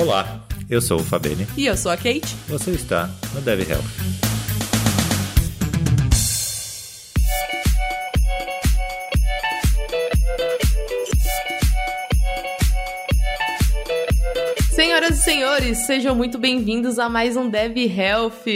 Olá, eu sou o Fabene. E eu sou a Kate. Você está no Dev Health. Senhoras e senhores, sejam muito bem-vindos a mais um Dev Health.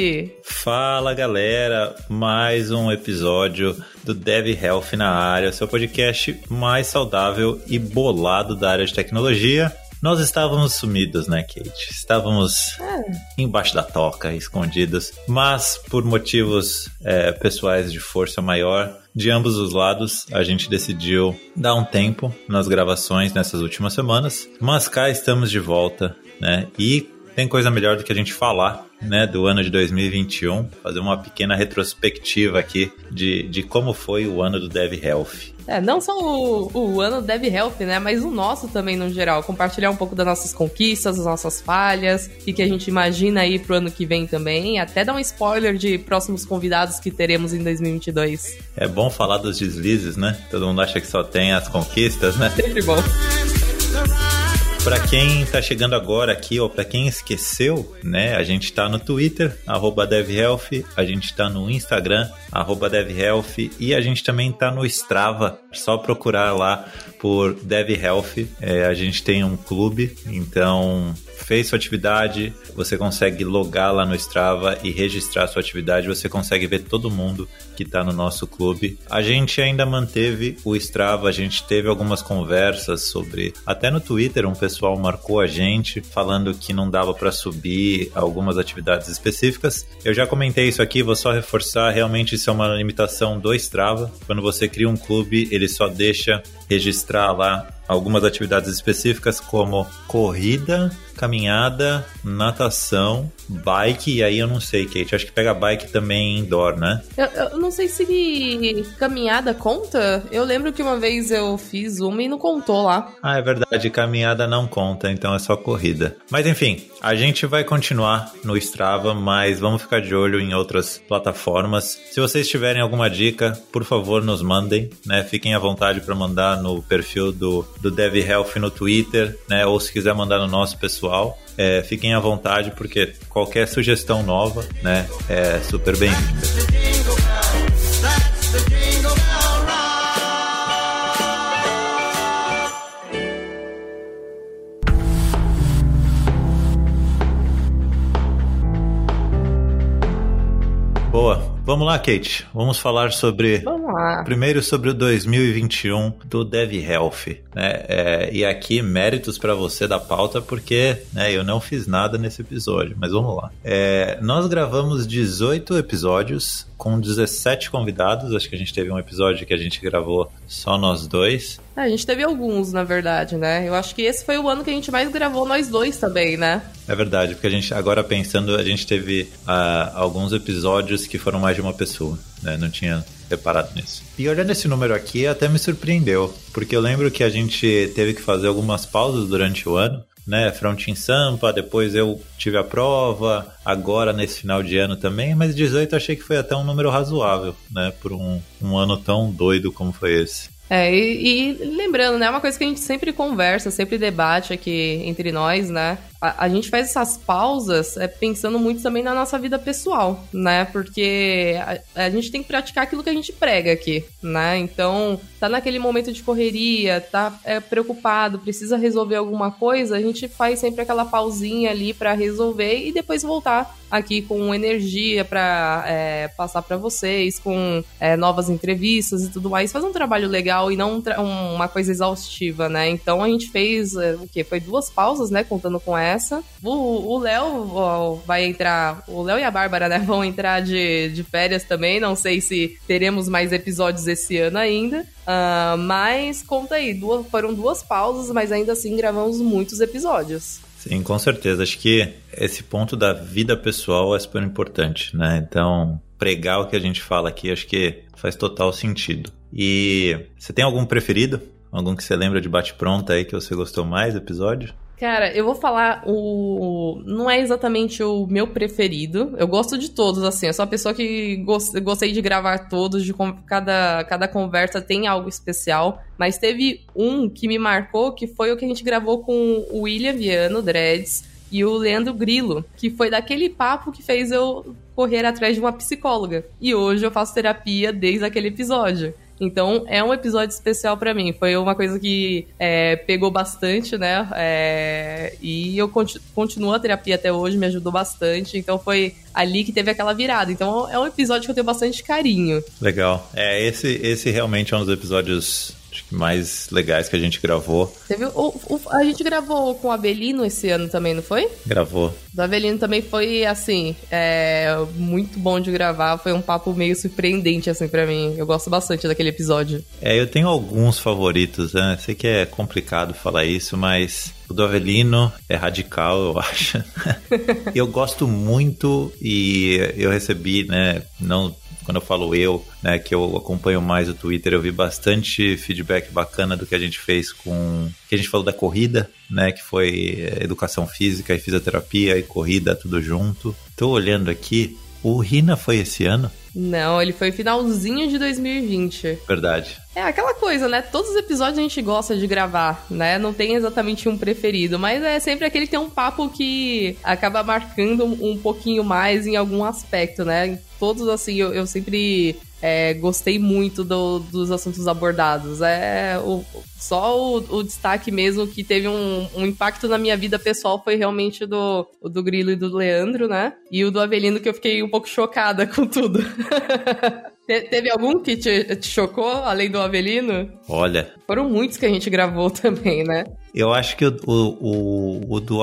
Fala galera, mais um episódio do Dev Health na área, seu podcast mais saudável e bolado da área de tecnologia. Nós estávamos sumidos, né, Kate? Estávamos é. embaixo da toca, escondidos, mas por motivos é, pessoais de força maior, de ambos os lados, a gente decidiu dar um tempo nas gravações nessas últimas semanas, mas cá estamos de volta, né? E tem coisa melhor do que a gente falar, né, do ano de 2021, fazer uma pequena retrospectiva aqui de, de como foi o ano do Dev Health. É, não só o, o ano do Dev Health, né, mas o nosso também no geral. Compartilhar um pouco das nossas conquistas, das nossas falhas, o que a gente imagina aí pro ano que vem também. Até dar um spoiler de próximos convidados que teremos em 2022. É bom falar dos deslizes, né? Todo mundo acha que só tem as conquistas, né? Sempre bom. Para quem tá chegando agora aqui, ou para quem esqueceu, né? A gente tá no Twitter, DevHealth, a gente tá no Instagram, DevHealth, e a gente também tá no Strava, só procurar lá por DevHealth. É, a gente tem um clube, então fez sua atividade, você consegue logar lá no Strava e registrar sua atividade, você consegue ver todo mundo que está no nosso clube. A gente ainda manteve o Strava, a gente teve algumas conversas sobre, até no Twitter um pessoal marcou a gente falando que não dava para subir algumas atividades específicas. Eu já comentei isso aqui, vou só reforçar, realmente isso é uma limitação do Strava. Quando você cria um clube, ele só deixa registrar lá algumas atividades específicas como corrida, caminhada, natação, bike, e aí eu não sei, Kate, acho que pega bike também indoor, né? Eu, eu, não sei se caminhada conta. Eu lembro que uma vez eu fiz uma e não contou lá. Ah, é verdade, caminhada não conta, então é só corrida. Mas enfim, a gente vai continuar no Strava, mas vamos ficar de olho em outras plataformas. Se vocês tiverem alguma dica, por favor, nos mandem, né? Fiquem à vontade para mandar no perfil do, do Dev Health no Twitter, né? Ou se quiser mandar no nosso pessoal. É, fiquem à vontade, porque qualquer sugestão nova né, é super bem-vinda. Boa. Vamos lá, Kate. Vamos falar sobre. Vamos lá. Primeiro sobre o 2021 do Dev Health. Né? É, e aqui, méritos para você da pauta, porque né, eu não fiz nada nesse episódio, mas vamos lá. É, nós gravamos 18 episódios com 17 convidados. Acho que a gente teve um episódio que a gente gravou só nós dois. É, a gente teve alguns, na verdade, né? Eu acho que esse foi o ano que a gente mais gravou nós dois também, né? É verdade, porque a gente, agora pensando, a gente teve uh, alguns episódios que foram mais de uma pessoa, né? Não tinha reparado nisso. E olhando esse número aqui, até me surpreendeu, porque eu lembro que a gente teve que fazer algumas pausas durante o ano, né? Front em Sampa, depois eu tive a prova, agora nesse final de ano também, mas 18 achei que foi até um número razoável, né? Por um, um ano tão doido como foi esse. É, e, e, lembrando, né? É uma coisa que a gente sempre conversa, sempre debate aqui entre nós, né? A, a, gente faz essas pausas é, pensando muito também na nossa vida pessoal, né? Porque a, a, gente tem que praticar aquilo que a gente prega aqui, né? Então, tá naquele momento de correria, tá é, preocupado, precisa resolver alguma coisa, a gente faz sempre aquela pausinha ali para resolver e depois voltar aqui com energia para é, passar para vocês, com é, novas entrevistas e tudo mais, fazer um trabalho legal e não um, uma coisa exaustiva, né? Então a gente fez é, o que? Foi duas pausas, né? Contando com essa. O Léo vai entrar, o Léo e a Bárbara, né? Vão entrar de, de férias também. Não sei se teremos mais episódios esse ano ainda. Uh, mas conta aí, duas, foram duas pausas, mas ainda assim gravamos muitos episódios. Sim, com certeza. Acho que esse ponto da vida pessoal é super importante, né? Então, pregar o que a gente fala aqui, acho que faz total sentido. E você tem algum preferido? Algum que você lembra de bate-pronto aí que você gostou mais do episódio? Cara, eu vou falar o. Não é exatamente o meu preferido. Eu gosto de todos, assim. Eu sou a pessoa que gost... gostei de gravar todos, de cada, cada conversa tem algo especial. Mas teve um que me marcou, que foi o que a gente gravou com o William Viano, Dreads e o Leandro Grilo, que foi daquele papo que fez eu correr atrás de uma psicóloga. E hoje eu faço terapia desde aquele episódio. Então é um episódio especial para mim. Foi uma coisa que é, pegou bastante, né? É, e eu continu continuo a terapia até hoje, me ajudou bastante. Então foi ali que teve aquela virada. Então é um episódio que eu tenho bastante carinho. Legal. É, esse, esse realmente é um dos episódios mais legais que a gente gravou. Teve, o, o, a gente gravou com o Avelino esse ano também, não foi? Gravou. Do Avelino também foi, assim, é, muito bom de gravar. Foi um papo meio surpreendente, assim, para mim. Eu gosto bastante daquele episódio. É, eu tenho alguns favoritos, né? Sei que é complicado falar isso, mas o do Avelino é radical, eu acho. eu gosto muito e eu recebi, né, não quando eu falo eu, né, que eu acompanho mais o Twitter, eu vi bastante feedback bacana do que a gente fez com. que a gente falou da corrida, né? Que foi eh, educação física e fisioterapia e corrida, tudo junto. Tô olhando aqui, o Rina foi esse ano? Não, ele foi finalzinho de 2020. Verdade. É aquela coisa, né? Todos os episódios a gente gosta de gravar, né? Não tem exatamente um preferido, mas é sempre aquele que tem um papo que acaba marcando um pouquinho mais em algum aspecto, né? Todos, assim, eu, eu sempre é, gostei muito do, dos assuntos abordados. É o, só o, o, destaque mesmo que teve um, um, impacto na minha vida pessoal foi realmente do, do Grilo e do Leandro, né? E o do Avelino, que eu fiquei um pouco chocada com tudo. Te, teve algum que te, te, chocou, além do Avelino? Olha. Foram muitos que a gente gravou também, né? Eu acho que o, o, o, do.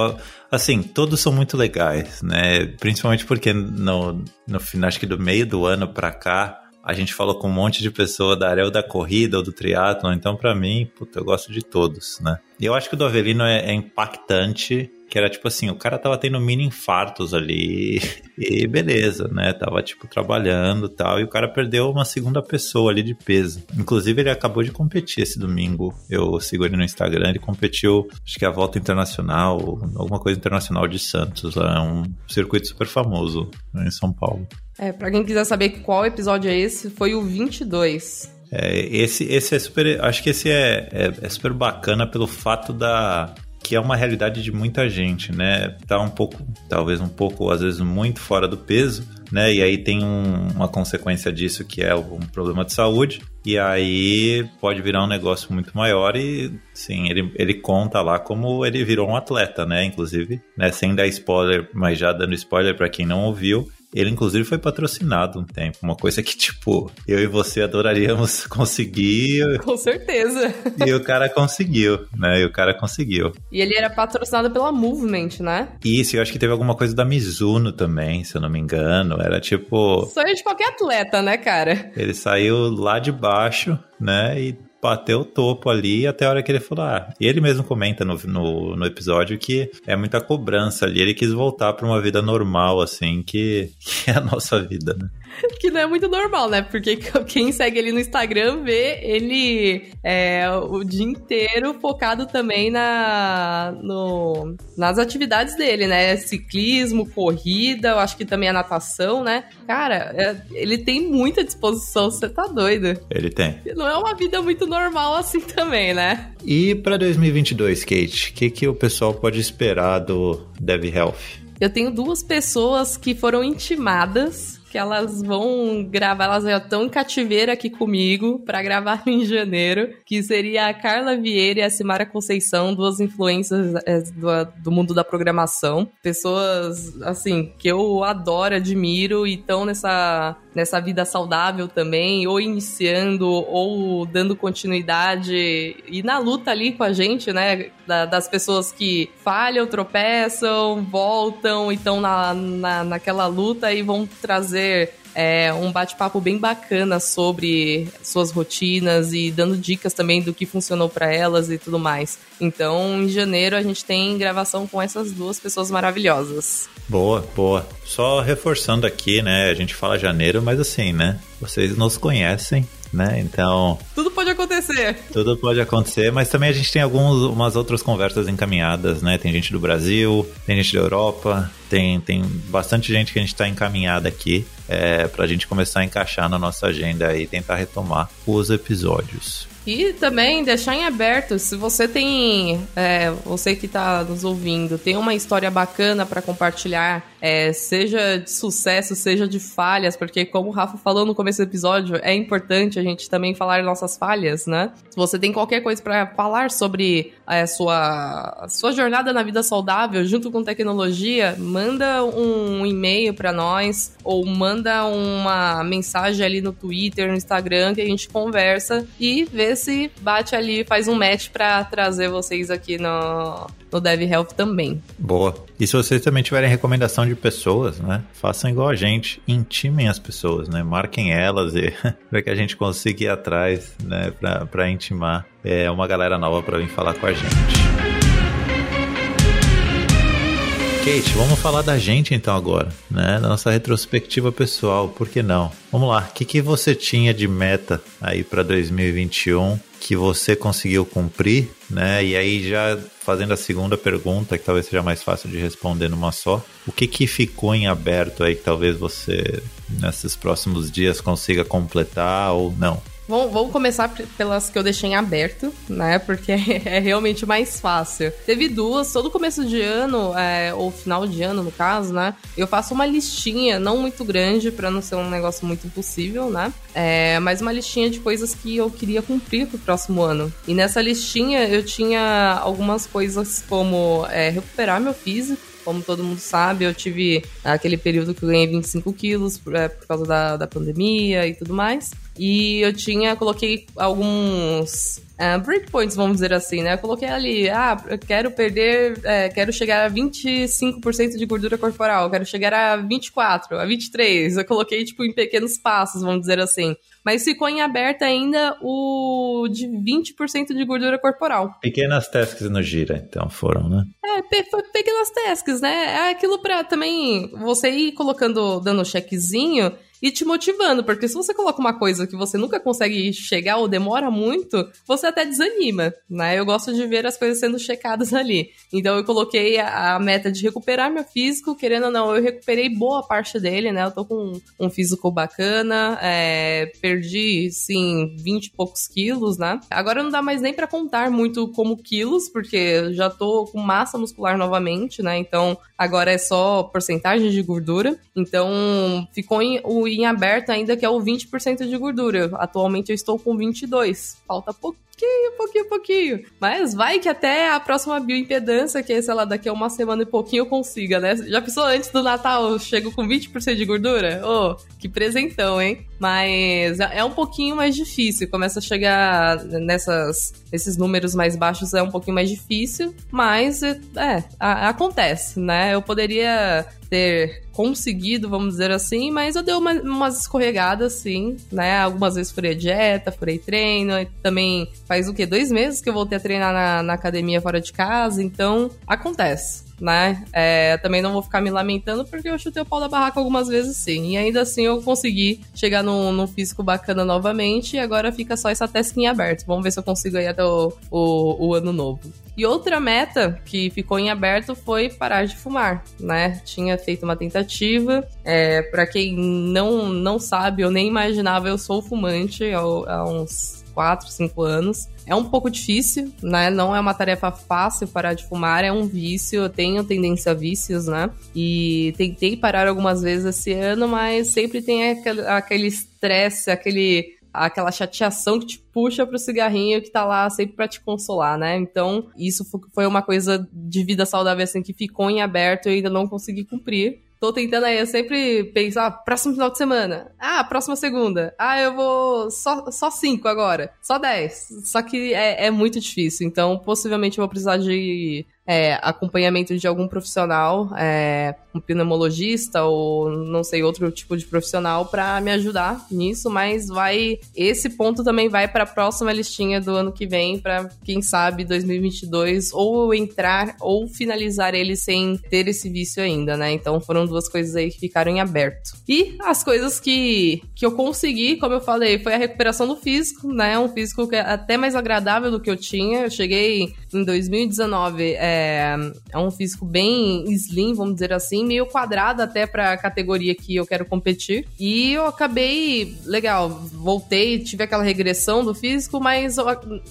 Assim, todos são muito legais, né? Principalmente porque no, no final, acho que do meio do ano pra cá, a gente falou com um monte de pessoa da área ou da corrida ou do triatlon, então para mim, puta, eu gosto de todos, né? E eu acho que o do Avelino é, é impactante, que era tipo assim, o cara tava tendo mini infartos ali e beleza, né? Tava tipo trabalhando e tal, e o cara perdeu uma segunda pessoa ali de peso. Inclusive ele acabou de competir esse domingo. Eu sigo ele no Instagram, ele competiu, acho que é a volta internacional, alguma coisa internacional de Santos, é um circuito super famoso né, em São Paulo. É, pra quem quiser saber qual episódio é esse, foi o 22. É, esse, esse é super. Acho que esse é, é, é, super bacana pelo fato da. Que é uma realidade de muita gente, né? Tá um pouco, talvez um pouco, às vezes, muito fora do peso, né? E aí tem um, uma consequência disso que é um problema de saúde. E aí pode virar um negócio muito maior e, sim, ele, ele conta lá como ele virou um atleta, né? Inclusive, né? Sem dar spoiler, mas já dando spoiler para quem não ouviu, ele, inclusive, foi patrocinado um tempo. Uma coisa que, tipo, eu e você adoraríamos conseguir. Com certeza. E o cara conseguiu, né? E o cara conseguiu. E ele era patrocinado pela Movement, né? Isso, eu acho que teve alguma coisa da Mizuno também, se eu não me engano. Era tipo. Sonho de qualquer atleta, né, cara? Ele saiu lá de baixo, né? E bateu o topo ali até a hora que ele falou, ah, e ele mesmo comenta no, no, no episódio que é muita cobrança ali, ele quis voltar para uma vida normal, assim, que, que é a nossa vida, né? que não é muito normal, né? Porque quem segue ele no Instagram vê ele é, o dia inteiro focado também na, no, nas atividades dele, né? Ciclismo, corrida, eu acho que também a natação, né? Cara, é, ele tem muita disposição, você tá doido. Ele tem. Não é uma vida muito normal assim também, né? E para 2022, Kate, o que, que o pessoal pode esperar do Dev Health? Eu tenho duas pessoas que foram intimadas que elas vão gravar, elas já estão em cativeiro aqui comigo para gravar em janeiro, que seria a Carla Vieira e a Simara Conceição, duas influências é, do, do, mundo da programação. Pessoas, assim, que eu adoro, admiro e estão nessa, nessa vida saudável também, ou iniciando, ou dando continuidade e na luta ali com a gente, né? Da, das pessoas que falham, tropeçam, voltam e estão na, na, naquela luta e vão trazer é, um bate-papo bem bacana sobre suas rotinas e dando dicas também do que funcionou para elas e tudo mais. Então, em janeiro a gente tem gravação com essas duas pessoas maravilhosas. Boa, boa. Só reforçando aqui, né? A gente fala janeiro, mas assim, né? Vocês nos conhecem, né? Então. Tudo pode acontecer. Tudo pode acontecer, mas também a gente tem algumas outras conversas encaminhadas, né? Tem gente do Brasil, tem gente da Europa, tem, tem bastante gente que a gente está encaminhada aqui é, para a gente começar a encaixar na nossa agenda e tentar retomar os episódios. E também deixar em aberto, se você tem, é, você que está nos ouvindo, tem uma história bacana para compartilhar, é, seja de sucesso, seja de falhas, porque como o Rafa falou no começo do episódio, é importante a gente também falar nossas falhas, né? Se você tem qualquer coisa para falar sobre a é, sua, sua jornada na vida saudável junto com tecnologia, manda um e-mail para nós ou manda uma mensagem ali no Twitter, no Instagram que a gente conversa e vê se bate ali, faz um match para trazer vocês aqui no, no Dev Health também. Boa. E se vocês também tiverem recomendação de pessoas, né? Façam igual a gente, intimem as pessoas, né? Marquem elas e para que a gente consiga ir atrás, né? Para intimar é, uma galera nova para vir falar com a gente. Kate, vamos falar da gente então agora, né? Da nossa retrospectiva pessoal, por que não? Vamos lá, o que, que você tinha de meta aí para 2021 que você conseguiu cumprir, né? E aí já fazendo a segunda pergunta, que talvez seja mais fácil de responder numa só, o que que ficou em aberto aí que talvez você nesses próximos dias consiga completar ou não? Vamos, vamos começar pelas que eu deixei em aberto, né? Porque é realmente mais fácil. Teve duas, todo começo de ano, é, ou final de ano, no caso, né? Eu faço uma listinha, não muito grande, para não ser um negócio muito impossível, né? É, mas uma listinha de coisas que eu queria cumprir pro próximo ano. E nessa listinha eu tinha algumas coisas como é, recuperar meu físico, como todo mundo sabe, eu tive aquele período que eu ganhei 25 quilos é, por causa da, da pandemia e tudo mais. E eu tinha, coloquei alguns uh, breakpoints, vamos dizer assim, né? Eu coloquei ali, ah, eu quero perder, é, quero chegar a 25% de gordura corporal, quero chegar a 24, a 23. Eu coloquei, tipo, em pequenos passos, vamos dizer assim. Mas ficou em aberto ainda o de 20% de gordura corporal. Pequenas tasks no gira, então foram, né? É, pe pequenas tasks, né? É aquilo pra também você ir colocando, dando checkzinho e te motivando, porque se você coloca uma coisa que você nunca consegue chegar ou demora muito, você até desanima, né? Eu gosto de ver as coisas sendo checadas ali. Então eu coloquei a, a meta de recuperar meu físico, querendo ou não, eu recuperei boa parte dele, né? Eu tô com um, físico bacana, é, perdi, sim, 20 e poucos quilos, né? Agora não dá mais nem para contar muito como quilos, porque já tô com massa muscular novamente, né? Então agora é só porcentagem de gordura. Então ficou em, o em aberto ainda, que é o 20% de gordura. Atualmente eu estou com 22. Falta pouquinho, pouquinho, pouquinho. Mas vai que até a próxima bioimpedância, que é, sei lá, daqui a uma semana e pouquinho eu consiga, né? Já pensou antes do Natal, eu chego com 20% de gordura? Ô, oh, que presentão, hein? Mas é, é um pouquinho mais difícil. Começa a chegar nessas, nesses números mais baixos, é um pouquinho mais difícil. Mas, é, é acontece, né? Eu poderia ter conseguido, vamos dizer assim, mas eu dei uma, umas escorregadas, sim, né? Algumas vezes furei dieta, furei treino, também faz o quê? Dois meses que eu voltei a treinar na, na academia fora de casa, então acontece né? É, também não vou ficar me lamentando porque eu chutei o pau da barraca algumas vezes sim. E ainda assim eu consegui chegar num, num físico bacana novamente e agora fica só essa testinha aberta. Vamos ver se eu consigo aí até o, o, o ano novo. E outra meta que ficou em aberto foi parar de fumar, né? Tinha feito uma tentativa. É, para quem não, não sabe, eu nem imaginava, eu sou fumante há, há uns 4, 5 anos. É um pouco difícil, né? Não é uma tarefa fácil parar de fumar, é um vício. Eu tenho tendência a vícios, né? E tentei parar algumas vezes esse ano, mas sempre tem aquele estresse, aquele aquela chateação que te puxa pro cigarrinho que tá lá sempre para te consolar, né? Então, isso foi uma coisa de vida saudável assim que ficou em aberto e ainda não consegui cumprir. Tô tentando aí, eu sempre penso, ah, próximo final de semana. Ah, próxima segunda. Ah, eu vou só, só cinco agora. Só dez. Só que é, é muito difícil. Então, possivelmente eu vou precisar de é, acompanhamento de algum profissional, é, um pneumologista ou não sei outro tipo de profissional para me ajudar nisso, mas vai esse ponto também vai para a próxima listinha do ano que vem para quem sabe 2022 ou entrar ou finalizar ele sem ter esse vício ainda, né? Então foram duas coisas aí que ficaram em aberto. E as coisas que que eu consegui, como eu falei, foi a recuperação do físico, né? Um físico que é até mais agradável do que eu tinha. Eu cheguei em 2019 é, é, é um físico bem slim, vamos dizer assim, meio quadrado até para a categoria que eu quero competir. E eu acabei, legal, voltei, tive aquela regressão do físico, mas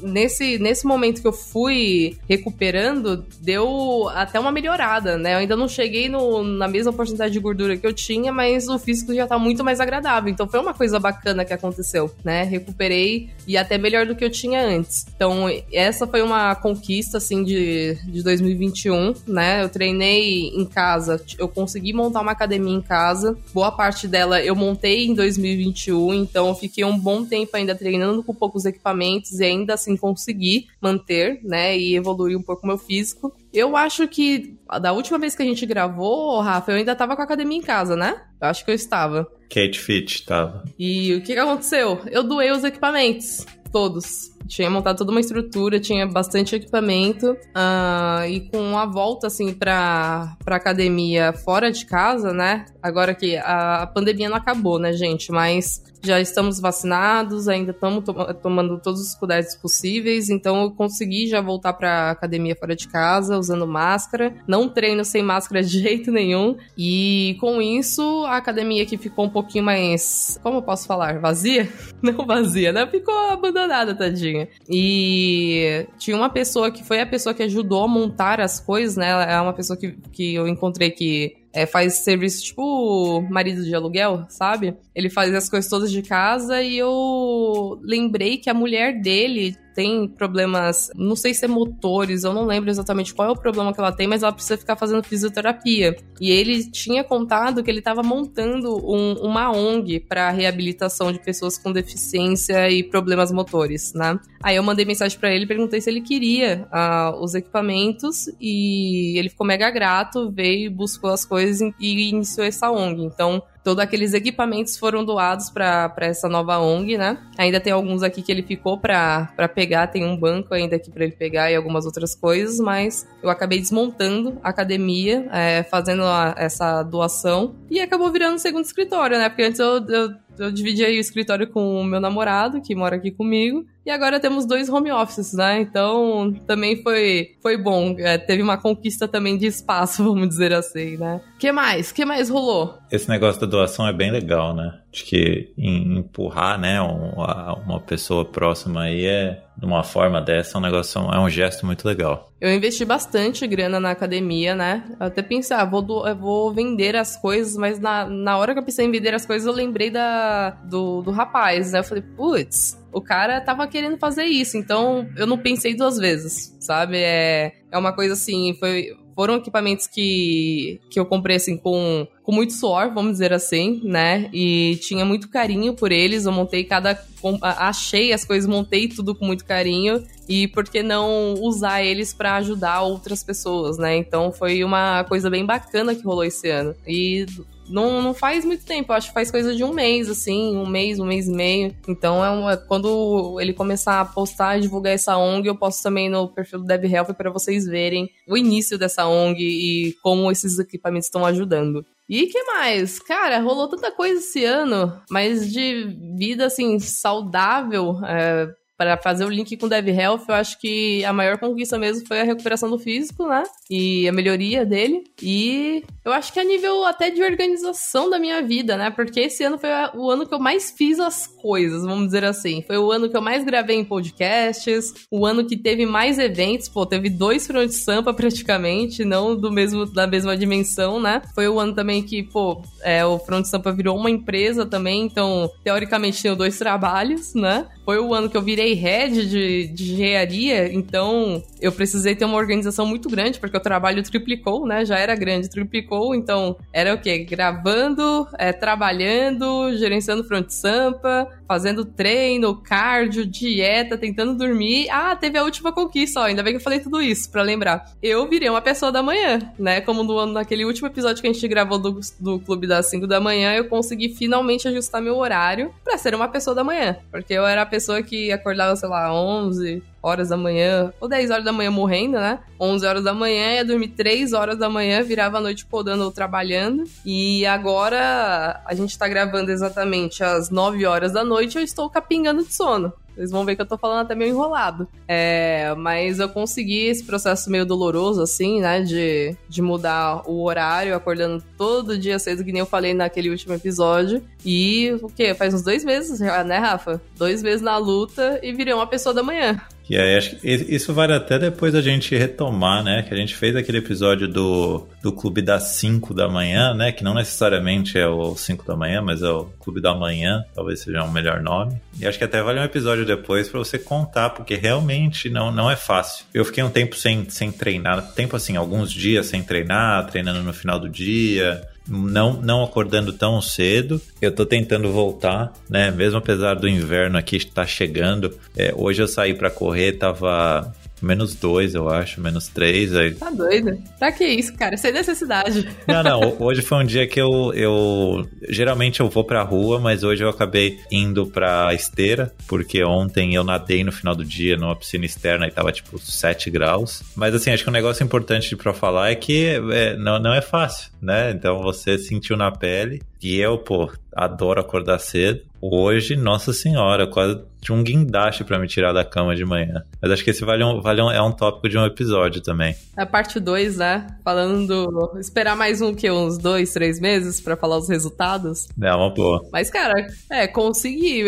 nesse, nesse momento que eu fui recuperando, deu até uma melhorada, né? Eu ainda não cheguei no, na mesma porcentagem de gordura que eu tinha, mas o físico já tá muito mais agradável. Então foi uma coisa bacana que aconteceu, né? Recuperei e até melhor do que eu tinha antes. Então, essa foi uma conquista, assim, de, de 2021, né? Eu treinei em casa, eu consegui montar uma academia em casa. Boa parte dela eu montei em 2021, então eu fiquei um bom tempo ainda treinando com poucos equipamentos e ainda assim consegui manter, né? E evoluir um pouco meu físico. Eu acho que da última vez que a gente gravou, Rafa, eu ainda tava com a academia em casa, né? Eu acho que eu estava. Kate Fit tava. E o que, que aconteceu? Eu doei os equipamentos. Todos. Tinha montado toda uma estrutura, tinha bastante equipamento. Uh, e com a volta, assim, pra, pra academia fora de casa, né? Agora que a, a pandemia não acabou, né, gente? Mas já estamos vacinados, ainda estamos to tomando todos os cuidados possíveis, então eu consegui já voltar para academia fora de casa, usando máscara. Não treino sem máscara de jeito nenhum. E com isso, a academia que ficou um pouquinho mais, como eu posso falar, vazia? Não vazia, né? Ficou abandonada, tadinha. E tinha uma pessoa que foi a pessoa que ajudou a montar as coisas, né? Ela é uma pessoa que, que eu encontrei que é, faz serviço tipo marido de aluguel, sabe? Ele faz as coisas todas de casa e eu lembrei que a mulher dele tem problemas, não sei se é motores, eu não lembro exatamente qual é o problema que ela tem, mas ela precisa ficar fazendo fisioterapia. E ele tinha contado que ele estava montando um, uma ONG para reabilitação de pessoas com deficiência e problemas motores, né? Aí eu mandei mensagem para ele, perguntei se ele queria uh, os equipamentos e ele ficou mega grato, veio, buscou as coisas e iniciou essa ONG. Então, Todos aqueles equipamentos foram doados para essa nova ONG, né? Ainda tem alguns aqui que ele ficou para pegar, tem um banco ainda aqui para ele pegar e algumas outras coisas, mas eu acabei desmontando a academia, é, fazendo a, essa doação e acabou virando um segundo escritório, né? Porque antes eu, eu eu dividi aí o escritório com o meu namorado, que mora aqui comigo. E agora temos dois home offices, né? Então também foi, foi bom. É, teve uma conquista também de espaço, vamos dizer assim, né? que mais? que mais rolou? Esse negócio da doação é bem legal, né? De que empurrar, né, uma pessoa próxima aí é de uma forma dessa, é um negócio, é um gesto muito legal. Eu investi bastante grana na academia, né? Eu até pensei, ah, vou, do, vou vender as coisas, mas na, na hora que eu pensei em vender as coisas, eu lembrei da, do, do rapaz, né? Eu falei, putz, o cara tava querendo fazer isso, então eu não pensei duas vezes, sabe? É, é uma coisa assim, foi, foram equipamentos que, que eu comprei assim com, com muito suor, vamos dizer assim, né? E tinha muito carinho por eles. Eu montei cada. Achei as coisas, montei tudo com muito carinho. E por que não usar eles para ajudar outras pessoas, né? Então foi uma coisa bem bacana que rolou esse ano. E não, não faz muito tempo, acho que faz coisa de um mês, assim, um mês, um mês e meio. Então, é uma, quando ele começar a postar e divulgar essa ONG, eu posto também no perfil do Dev Health para vocês verem o início dessa ONG e como esses equipamentos estão ajudando. E que mais? Cara, rolou tanta coisa esse ano, mas de vida, assim, saudável, é, para fazer o link com o Dev Health, eu acho que a maior conquista mesmo foi a recuperação do físico, né? E a melhoria dele. E eu acho que a nível até de organização da minha vida, né? Porque esse ano foi o ano que eu mais fiz as coisas, vamos dizer assim. Foi o ano que eu mais gravei em podcasts, o ano que teve mais eventos, pô, teve dois Front Sampa praticamente, não do mesmo da mesma dimensão, né? Foi o ano também que, pô, é, o Front Sampa virou uma empresa também, então teoricamente tinha dois trabalhos, né? Foi o ano que eu virei head de, de engenharia, então eu precisei ter uma organização muito grande, porque o trabalho triplicou, né? Já era grande, triplicou, então era o quê? Gravando, é, trabalhando, gerenciando front sampa, fazendo treino, cardio, dieta, tentando dormir. Ah, teve a última conquista, ó, ainda bem que eu falei tudo isso para lembrar. Eu virei uma pessoa da manhã, né? Como no, naquele último episódio que a gente gravou do, do Clube das 5 da manhã, eu consegui finalmente ajustar meu horário para ser uma pessoa da manhã, porque eu era a pessoa que acordava, sei lá, 11, horas da manhã, ou 10 horas da manhã morrendo, né? 11 horas da manhã, ia dormir 3 horas da manhã, virava a noite podando ou trabalhando. E agora a gente tá gravando exatamente às 9 horas da noite, eu estou capingando de sono. Vocês vão ver que eu tô falando até meio enrolado. É, mas eu consegui esse processo meio doloroso, assim, né? De, de mudar o horário, acordando todo dia cedo, que nem eu falei naquele último episódio. E o quê? Faz uns dois meses né, Rafa? Dois meses na luta e virei uma pessoa da manhã. E aí, acho que isso vale até depois a gente retomar, né? Que a gente fez aquele episódio do, do Clube das 5 da manhã, né? Que não necessariamente é o 5 da manhã, mas é o Clube da Manhã, talvez seja um melhor nome. E acho que até vale um episódio depois para você contar, porque realmente não, não é fácil. Eu fiquei um tempo sem, sem treinar, tempo assim, alguns dias sem treinar, treinando no final do dia, não, não acordando tão cedo. Eu tô tentando voltar, né? Mesmo apesar do inverno aqui estar chegando. É, hoje eu saí para correr, tava Menos dois, eu acho, menos três. Aí... Tá doido? Pra que isso, cara? Sem necessidade. Não, não. Hoje foi um dia que eu, eu. Geralmente eu vou pra rua, mas hoje eu acabei indo pra esteira, porque ontem eu nadei no final do dia numa piscina externa e tava tipo 7 graus. Mas assim, acho que um negócio importante pra falar é que é, não, não é fácil, né? Então você sentiu na pele. E eu, pô, adoro acordar cedo. Hoje, nossa senhora, quase tinha um guindaste para me tirar da cama de manhã. Mas acho que esse vale um, vale um, é um tópico de um episódio também. A parte 2, né? Falando. Esperar mais um que? Uns dois, três meses para falar os resultados. É uma boa. Mas, cara, é, consegui.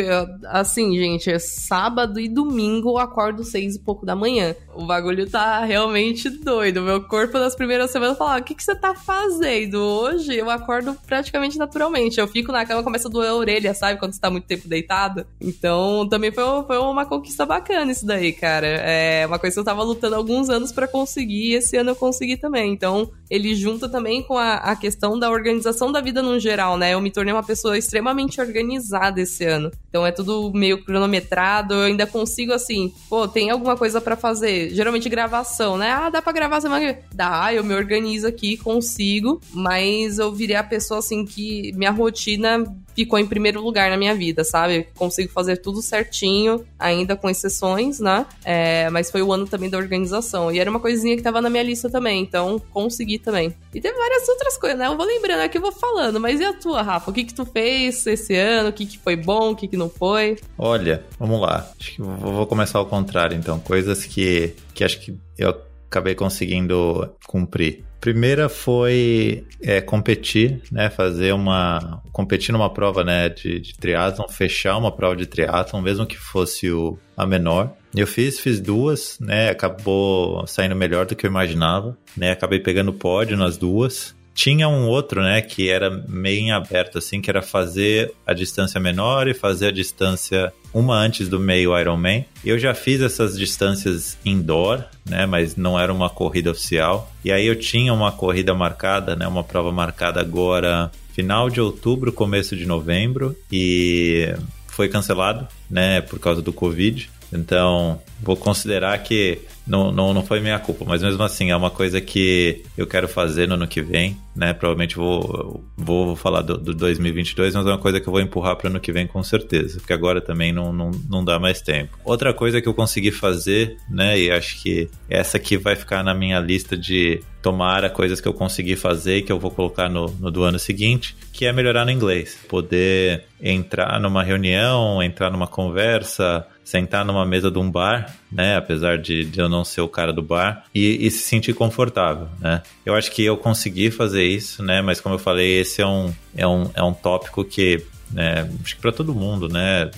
Assim, gente, é sábado e domingo eu acordo seis e pouco da manhã. O bagulho tá realmente doido. Meu corpo nas primeiras semanas fala: o que, que você tá fazendo? Hoje eu acordo praticamente naturalmente. Eu fico na cama, começa a doer a orelha, sabe? Quando você tá muito tempo deitado. Então, também foi, foi uma conquista bacana isso daí, cara. É uma coisa que eu tava lutando alguns anos para conseguir e esse ano eu consegui também. Então, ele junta também com a, a questão da organização da vida no geral, né? Eu me tornei uma pessoa extremamente organizada esse ano. Então, é tudo meio cronometrado. Eu ainda consigo, assim, pô, tem alguma coisa para fazer. Geralmente, gravação, né? Ah, dá pra gravar semana Dá, eu me organizo aqui, consigo. Mas eu virei a pessoa, assim, que minha rotina ficou em primeiro lugar na minha vida, sabe? Consigo fazer tudo certinho, ainda com exceções, né? É, mas foi o ano também da organização. E era uma coisinha que tava na minha lista também, então consegui também. E teve várias outras coisas, né? Eu vou lembrando aqui, eu vou falando. Mas e a tua, Rafa? O que que tu fez esse ano? O que que foi bom? O que que não foi? Olha, vamos lá. Acho que vou começar ao contrário, então. Coisas que, que acho que eu acabei conseguindo cumprir. Primeira foi é, competir, né? Fazer uma. competir numa prova né, de, de triatlon, fechar uma prova de triatlon, mesmo que fosse o, a menor. Eu fiz, fiz duas, né? Acabou saindo melhor do que eu imaginava, né? Acabei pegando pódio nas duas. Tinha um outro, né, que era meio em aberto, assim, que era fazer a distância menor e fazer a distância uma antes do meio Ironman. Eu já fiz essas distâncias indoor, né, mas não era uma corrida oficial. E aí eu tinha uma corrida marcada, né, uma prova marcada agora final de outubro, começo de novembro e foi cancelado, né, por causa do Covid. Então, vou considerar que não, não, não foi minha culpa, mas mesmo assim é uma coisa que eu quero fazer no ano que vem, né? Provavelmente vou, vou falar do, do 2022, mas é uma coisa que eu vou empurrar para ano que vem com certeza, porque agora também não, não, não dá mais tempo. Outra coisa que eu consegui fazer, né? E acho que essa aqui vai ficar na minha lista de tomara coisas que eu consegui fazer e que eu vou colocar no, no do ano seguinte, que é melhorar no inglês. Poder entrar numa reunião, entrar numa conversa, sentar numa mesa de um bar, né? Apesar de, de eu não ser o cara do bar, e, e, se sentir confortável, né? Eu acho que eu consegui fazer isso, né? Mas como eu falei, esse é um, é um, é um tópico que né, acho que para todo mundo, né?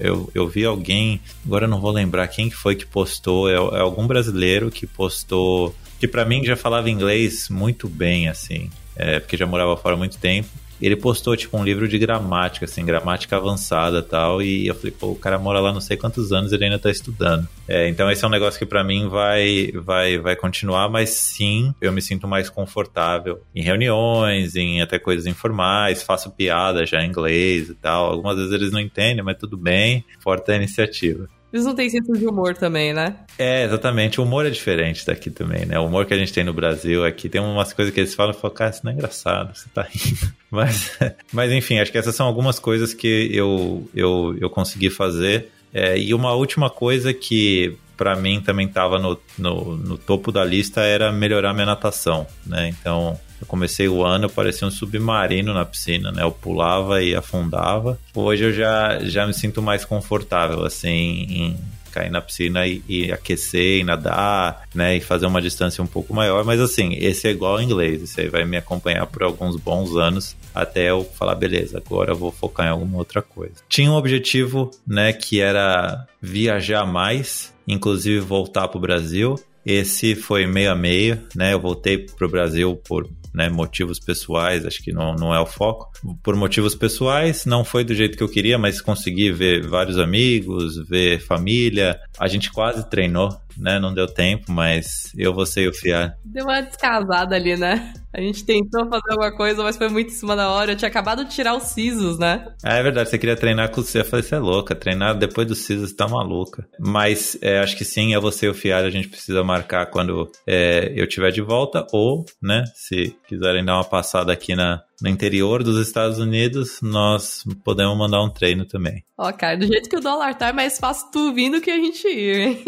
Eu, eu vi alguém, agora eu não vou lembrar quem foi que postou, é, é algum brasileiro que postou, que para mim já falava inglês muito bem, assim, é, porque já morava fora há muito tempo ele postou, tipo, um livro de gramática, assim, gramática avançada tal. E eu falei, pô, o cara mora lá não sei quantos anos ele ainda tá estudando. É, então esse é um negócio que para mim vai, vai, vai continuar, mas sim, eu me sinto mais confortável em reuniões, em até coisas informais, faço piada já em inglês e tal. Algumas vezes eles não entendem, mas tudo bem, forte a iniciativa. Eles não têm senso de humor também, né? É, exatamente. O humor é diferente daqui também, né? O humor que a gente tem no Brasil aqui tem umas coisas que eles falam e falam, cara, isso não é engraçado, você tá rindo. Mas, mas enfim, acho que essas são algumas coisas que eu, eu, eu consegui fazer. É, e uma última coisa que para mim também estava no, no, no, topo da lista era melhorar minha natação, né? Então Eu comecei o ano, eu parecia um submarino na piscina, né? Eu pulava e afundava. Hoje eu já, já me sinto mais confortável, assim, em cair na piscina e, e, aquecer e nadar, né? E fazer uma distância um pouco maior. Mas assim, esse é igual ao inglês. Isso aí vai me acompanhar por alguns bons anos até eu falar, beleza, agora eu vou focar em alguma outra coisa. Tinha um objetivo, né, que era viajar mais, inclusive voltar para o Brasil. Esse foi meio a meio, né? Eu voltei para o Brasil por né, motivos pessoais, acho que não, não é o foco. Por motivos pessoais, não foi do jeito que eu queria, mas consegui ver vários amigos, ver família. A gente quase treinou, né? Não deu tempo, mas eu vou ser o fiar. Deu uma descasada ali, né? A gente tentou fazer alguma coisa, mas foi muito em cima da hora. Eu tinha acabado de tirar os sisos, né? Ah, é verdade. Você queria treinar com você. Eu falei, você é louca. Treinar depois dos sisos tá maluca. Mas é, acho que sim, é você e o Fiar. A gente precisa marcar quando é, eu tiver de volta. Ou, né, se quiserem dar uma passada aqui na, no interior dos Estados Unidos, nós podemos mandar um treino também. Ó, cara, do jeito que o dólar tá, é mais fácil tu vir do que a gente ir, hein?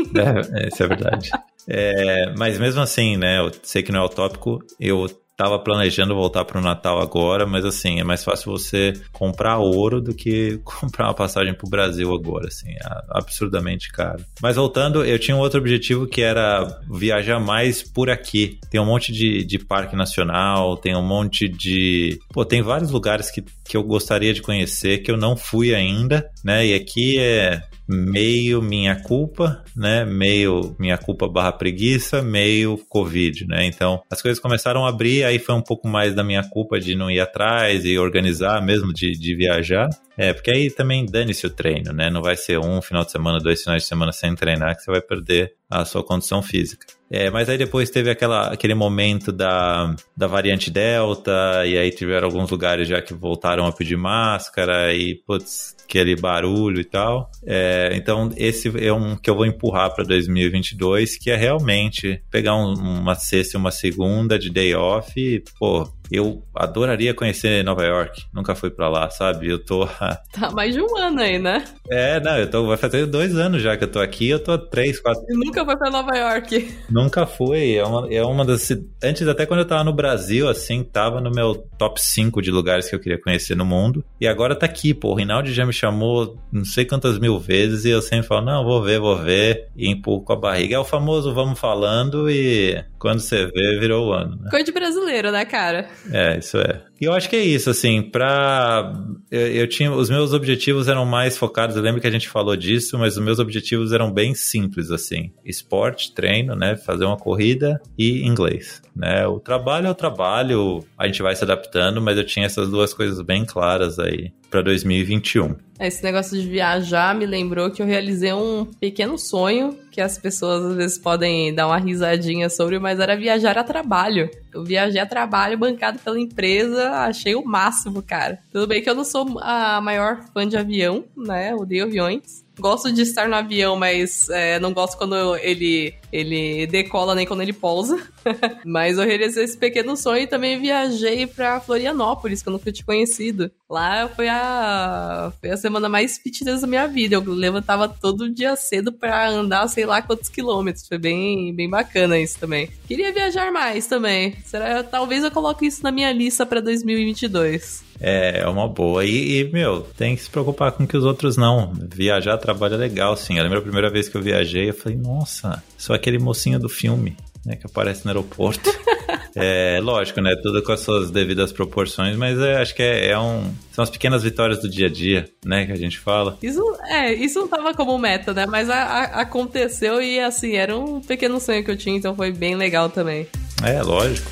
É, isso é verdade. É, mas mesmo assim, né? Eu sei que não é utópico, eu tava planejando voltar para o Natal agora, mas assim, é mais fácil você comprar ouro do que comprar uma passagem para o Brasil agora, assim, é absurdamente caro. Mas voltando, eu tinha um outro objetivo que era viajar mais por aqui. Tem um monte de, de parque nacional, tem um monte de... Pô, tem vários lugares que, que eu gostaria de conhecer que eu não fui ainda, né? E aqui é meio minha culpa, né? Meio minha culpa barra preguiça, meio Covid, né? Então as coisas começaram a abrir, aí foi um pouco mais da minha culpa de não ir atrás e organizar mesmo de, de viajar. É, porque aí também dane-se o treino, né? Não vai ser um final de semana, dois finais de semana sem treinar que você vai perder a sua condição física. É, mas aí depois teve aquela, aquele momento da, da variante Delta, e aí tiveram alguns lugares já que voltaram a pedir máscara, e putz, aquele barulho e tal. É, então, esse é um que eu vou empurrar para 2022, que é realmente pegar um, uma sexta e uma segunda de day off e, pô, eu adoraria conhecer Nova York. Nunca fui para lá, sabe? Eu tô. Tá mais de um ano aí, né? É, não, eu tô. Vai fazer dois anos já que eu tô aqui. Eu tô três, quatro. E nunca foi pra Nova York. Nunca fui. É uma, é uma das. Antes, até quando eu tava no Brasil, assim, tava no meu top 5 de lugares que eu queria conhecer no mundo. E agora tá aqui, pô. O Rinaldi já me chamou não sei quantas mil vezes e eu sempre falo, não, vou ver, vou ver. E empurro com a barriga. É o famoso vamos falando e quando você vê, virou o ano. Né? Coisa de brasileiro, né, cara? É, isso é. E eu acho que é isso, assim, pra. Eu, eu, tinha. Os meus objetivos eram mais focados, eu lembro que a gente falou disso, mas os meus objetivos eram bem simples, assim. Esporte, treino, né? Fazer uma corrida e inglês. Né? O trabalho é o trabalho, a gente vai se adaptando, mas eu tinha essas duas coisas bem claras aí para 2021. Esse negócio de viajar me lembrou que eu realizei um pequeno sonho que as pessoas às vezes podem dar uma risadinha sobre, mas era viajar a trabalho. Eu viajei a trabalho bancado pela empresa, achei o máximo, cara. Tudo bem que eu não sou a maior fã de avião, né? Odeio aviões. Gosto de estar no avião, mas é, não gosto quando ele, ele decola nem quando ele pousa. mas eu realizei esse pequeno sonho e também viajei pra Florianópolis, que eu nunca tinha conhecido. Lá foi a, foi a semana mais fitness da minha vida. Eu levantava todo dia cedo para andar sei lá quantos quilômetros. Foi bem, bem bacana isso também. Queria viajar mais também. Será, talvez eu coloque isso na minha lista para 2022. É, é uma boa. E, e, meu, tem que se preocupar com que os outros não. Viajar trabalho é legal, sim. Eu lembro a primeira vez que eu viajei, eu falei, nossa, sou aquele mocinho do filme, né, que aparece no aeroporto. é, lógico, né, tudo com as suas devidas proporções, mas é, acho que é, é, um... São as pequenas vitórias do dia a dia, né, que a gente fala. Isso, é, isso não tava como meta, né, mas a, a, aconteceu e, assim, era um pequeno sonho que eu tinha, então foi bem legal também. É, lógico.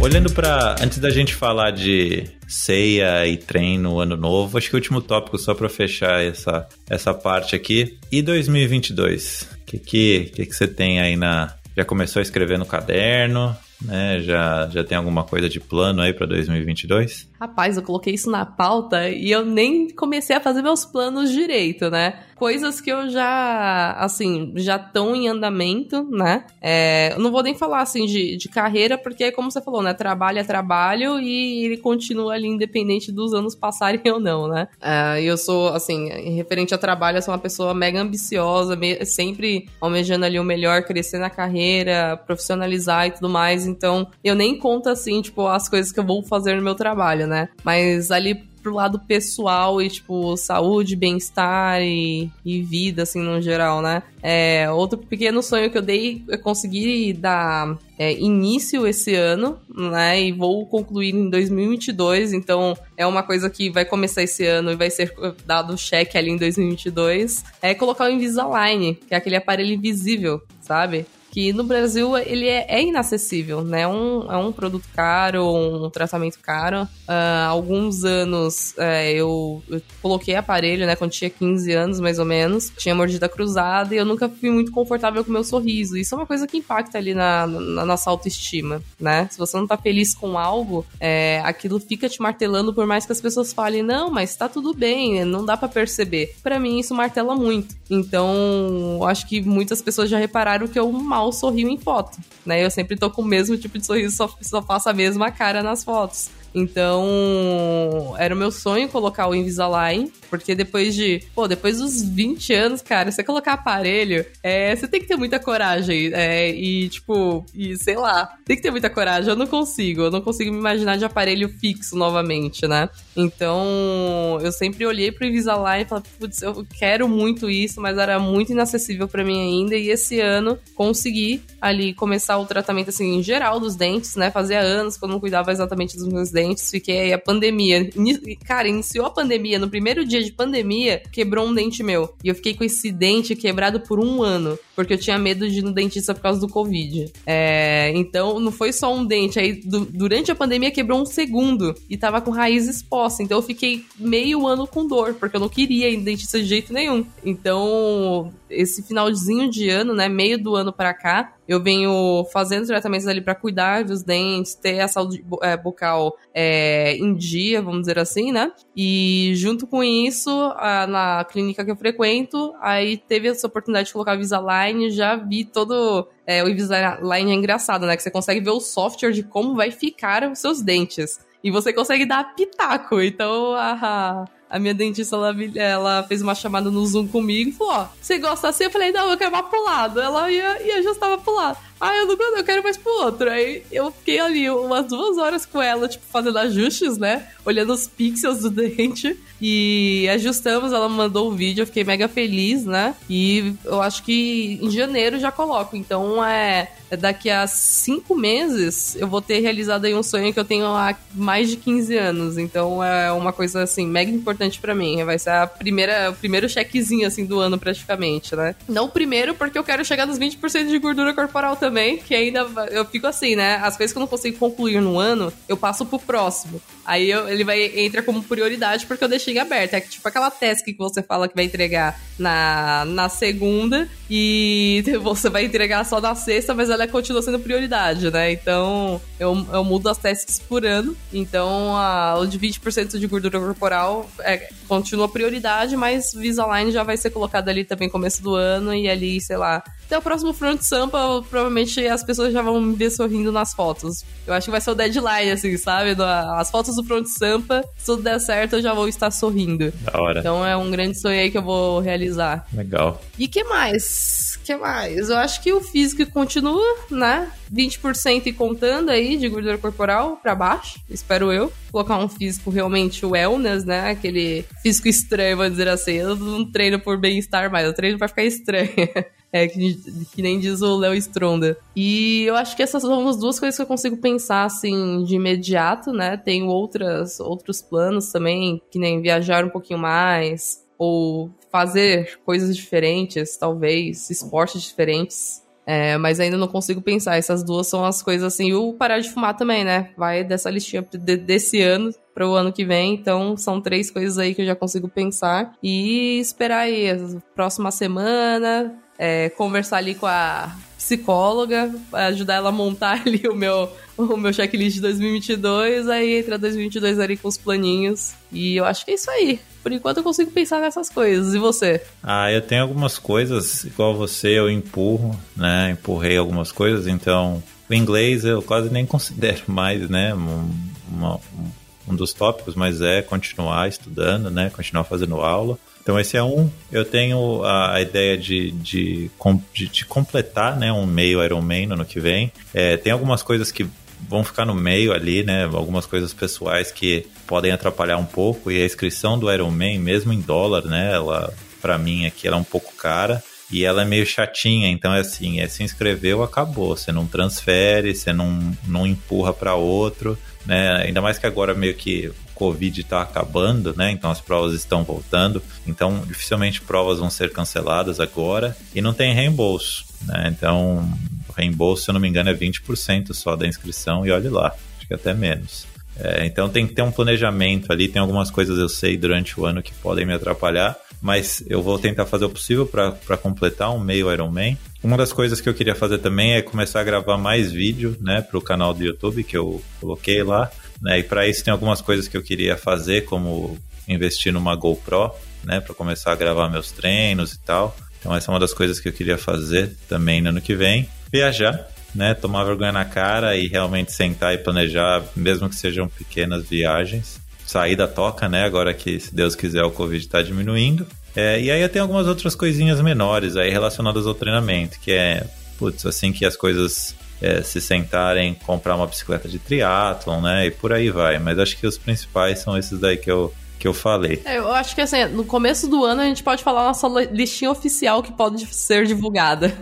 Olhando para antes da gente falar de ceia e treino, ano novo, acho que o último tópico só para fechar essa essa parte aqui. E 2022, o que que, que que você tem aí na já começou a escrever no caderno? Né, já, já tem alguma coisa de plano aí para 2022? Rapaz, eu coloquei isso na pauta e eu nem comecei a fazer meus planos direito, né? Coisas que eu já, assim, já estão em andamento, né? É, não vou nem falar, assim, de, de carreira, porque, como você falou, né? Trabalho é trabalho e ele continua ali independente dos anos passarem ou não, né? É, eu sou, assim, referente a trabalho, eu sou uma pessoa mega ambiciosa, sempre almejando ali o melhor, crescer na carreira, profissionalizar e tudo mais. Então, eu nem conto, assim, tipo, as coisas que eu vou fazer no meu trabalho, né? Mas ali pro lado pessoal e, tipo, saúde, bem-estar e, e, vida, assim, no geral, né? É, outro pequeno sonho que eu dei, eu consegui dar é, início esse ano, né? E vou concluir em 2022, então é uma coisa que vai começar esse ano e vai ser dado cheque ali em 2022. É colocar o Invisalign, que é aquele aparelho invisível, sabe? Que no Brasil ele é, é inacessível, né? É um, é um produto caro, um tratamento caro. Uh, alguns anos é, eu, eu, coloquei aparelho, né? Quando tinha 15 anos, mais ou menos. Tinha mordida cruzada e eu nunca fui muito confortável com meu sorriso. Isso é uma coisa que impacta ali na, na nossa autoestima, né? Se você não tá feliz com algo, é, aquilo fica te martelando por mais que as pessoas falem, não, mas tá tudo bem, não dá para perceber. Para mim, isso martela muito. Então, acho que muitas pessoas já repararam que eu mal mal sorrio em foto, né? Eu sempre tô com o mesmo tipo de sorriso, só, só faço a mesma cara nas fotos. Então, era o meu sonho colocar o Invisalign, porque depois de, pô, depois dos 20 anos, cara, você colocar aparelho, é, você tem que ter muita coragem, é, e tipo, e sei lá, tem que ter muita coragem, eu não consigo, eu não consigo me imaginar de aparelho fixo novamente, né? Então, eu sempre olhei pro Invisalign e falei, putz, eu quero muito isso, mas era muito inacessível para mim ainda, e esse ano consegui ali começar o tratamento, assim, em geral dos dentes, né? Fazia anos que eu não cuidava exatamente dos meus dentes, dentes, fiquei aí a pandemia. Cara, iniciou a pandemia, no primeiro dia de pandemia, quebrou um dente meu. E eu fiquei com esse dente quebrado por um ano, porque eu tinha medo de ir no dentista por causa do Covid. É, então, não foi só um dente, aí du durante a pandemia quebrou um segundo e tava com raiz exposta. Então, eu fiquei meio ano com dor, porque eu não queria ir no dentista de jeito nenhum. Então, esse finalzinho de ano, né, meio do ano para cá, eu venho fazendo tratamentos ali para cuidar dos dentes, ter a saúde é, bucal é, em dia, vamos dizer assim, né? E junto com isso, a, na clínica que eu frequento, aí teve essa oportunidade de colocar Invisalign, já vi todo é, o Invisalign é engraçado, né? Que você consegue ver o software de como vai ficar os seus dentes. E você consegue dar pitaco. Então, a, a minha dentista, ela, ela fez uma chamada no Zoom comigo e falou, ó, você gosta assim? Eu falei, não, eu quero mais pro lado. Ela ia, ia ajustava pro lado. Ah, eu não eu quero mais pro outro. Aí eu fiquei ali umas duas horas com ela, tipo, fazendo ajustes, né? Olhando os pixels do dente. E ajustamos, ela mandou o vídeo, eu fiquei mega feliz, né? E eu acho que em janeiro já coloco. Então é, é daqui a cinco meses eu vou ter realizado aí um sonho que eu tenho há mais de 15 anos. Então é uma coisa assim, mega importante para mim. Vai ser a primeira, o primeiro chequezinho assim do ano praticamente, né? Não o primeiro, porque eu quero chegar nos 20% de gordura corporal também que ainda eu fico assim, né? As coisas que eu não consigo concluir no ano, eu passo pro próximo. Aí eu, ele vai entra como prioridade porque eu deixei aberto. É tipo aquela task que você fala que vai entregar na, na segunda e você vai entregar só na sexta, mas ela continua sendo prioridade, né? Então eu, eu mudo as tasks por ano. Então a, o de 20% de gordura corporal é, continua prioridade, mas Visalign já vai ser colocado ali também começo do ano e ali, sei lá, até o próximo Front Sampa, provavelmente as pessoas já vão me ver sorrindo nas fotos. Eu acho que vai ser o deadline, assim, sabe? As fotos do Front Sampa, se tudo der certo, eu já vou estar sorrindo. Da hora. Então é um grande sonho aí que eu vou realizar. Legal. E que mais? que mais? Eu acho que o físico continua, né? 20% e contando aí de gordura corporal para baixo, espero eu. Colocar um físico realmente wellness, né? Aquele físico estranho, vou dizer assim. Eu não treino por bem-estar mais, eu treino pra ficar estranho. É, que, que, nem diz o Léo Stronda. E eu acho que essas são as duas coisas que eu consigo pensar, assim, de imediato, né? Tenho outras, outros planos também, que nem viajar um pouquinho mais, ou fazer coisas diferentes, talvez, esportes diferentes. É, mas ainda não consigo pensar. Essas duas são as coisas assim. E o parar de fumar também, né? Vai dessa listinha de, desse ano para o ano que vem. Então, são três coisas aí que eu já consigo pensar. E esperar aí próxima semana, é, conversar ali com a psicóloga, ajudar ela a montar ali o meu, o meu checklist de 2022, aí entra 2022 ali com os planinhos. E eu acho que é isso aí. Por enquanto eu consigo pensar nessas coisas. E você? Ah, eu tenho algumas coisas, igual você, eu empurro, né? Empurrei algumas coisas, então o inglês eu quase nem considero mais, né? Um, uma, um dos tópicos, mas é continuar estudando, né? Continuar fazendo aula. Então esse é um. Eu tenho a, ideia de, de, de, de, completar né, um meio Ironman no ano que vem. É, tem algumas coisas que vão ficar no meio ali, né? Algumas coisas pessoais que podem atrapalhar um pouco. E a inscrição do Ironman, mesmo em dólar, né? Ela, para mim aqui, ela é um pouco cara. E ela é meio chatinha, então é assim, é se inscreveu, acabou. Você não transfere, você não, não empurra para outro, né? Ainda mais que agora meio que Covid está acabando, né? Então as provas estão voltando. Então dificilmente provas vão ser canceladas agora e não tem reembolso, né? Então o reembolso, se eu não me engano, é 20% só da inscrição e olhe lá, acho que até menos. É, então tem que ter um planejamento ali, tem algumas coisas eu sei durante o ano que podem me atrapalhar, mas eu vou tentar fazer o possível para completar um meio Ironman. Uma das coisas que eu queria fazer também é começar a gravar mais vídeo, né, para o canal do YouTube que eu coloquei lá, né, e para isso tem algumas coisas que eu queria fazer, como investir numa GoPro, né, para começar a gravar meus treinos e tal. Então essa é uma das coisas que eu queria fazer também no ano que vem. Viajar, né, tomar vergonha na cara e realmente sentar e planejar, mesmo que sejam pequenas viagens sair da toca, né? Agora que, se Deus quiser, o Covid está diminuindo. É, e aí eu tenho algumas outras coisinhas menores aí relacionadas ao treinamento, que é, putz, assim que as coisas é, se sentarem, comprar uma bicicleta de triatlon, né? E por aí vai. Mas acho que os principais são esses daí que eu, que eu falei. É, eu acho que assim, no começo do ano a gente pode falar nossa listinha oficial que pode ser divulgada.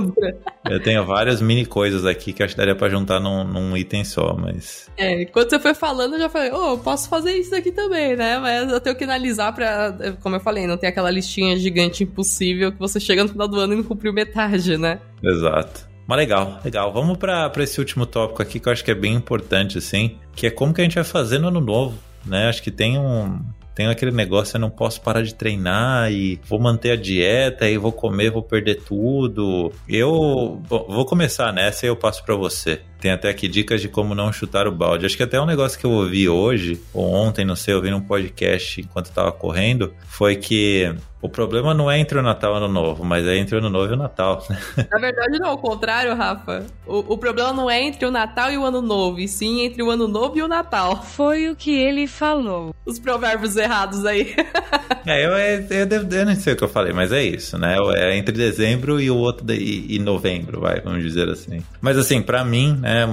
eu tenho várias mini coisas aqui que acho que daria pra juntar num, num item só, mas. É, quando você foi falando, eu já falei, oh, eu posso fazer isso aqui também, né? Mas eu tenho que analisar pra. Como eu falei, não tem aquela listinha gigante impossível que você chega no final do ano e não cumpriu metade, né? Exato. Mas legal, legal. Vamos para esse último tópico aqui que eu acho que é bem importante, assim, que é como que a gente vai fazer no ano novo né? Acho que tem um tem aquele negócio, eu não posso parar de treinar e vou manter a dieta e vou comer, vou perder tudo. Eu vou começar nessa e eu passo para você. Tem até aqui dicas de como não chutar o balde. Acho que até um negócio que eu ouvi hoje, ou ontem, não sei, eu ouvi num podcast enquanto estava correndo, foi que o problema não é entre o Natal e o Ano Novo, mas é entre o Ano Novo e o Natal. Na verdade, não, ao contrário, Rafa. O, o problema não é entre o Natal e o Ano Novo, e sim entre o Ano Novo e o Natal. Foi o que ele falou. Os provérbios errados aí. é, eu, eu, eu, eu, não sei o que eu falei, mas é isso, né? É entre dezembro e o outro de, e novembro, vai, vamos dizer assim. Mas assim, para mim, né,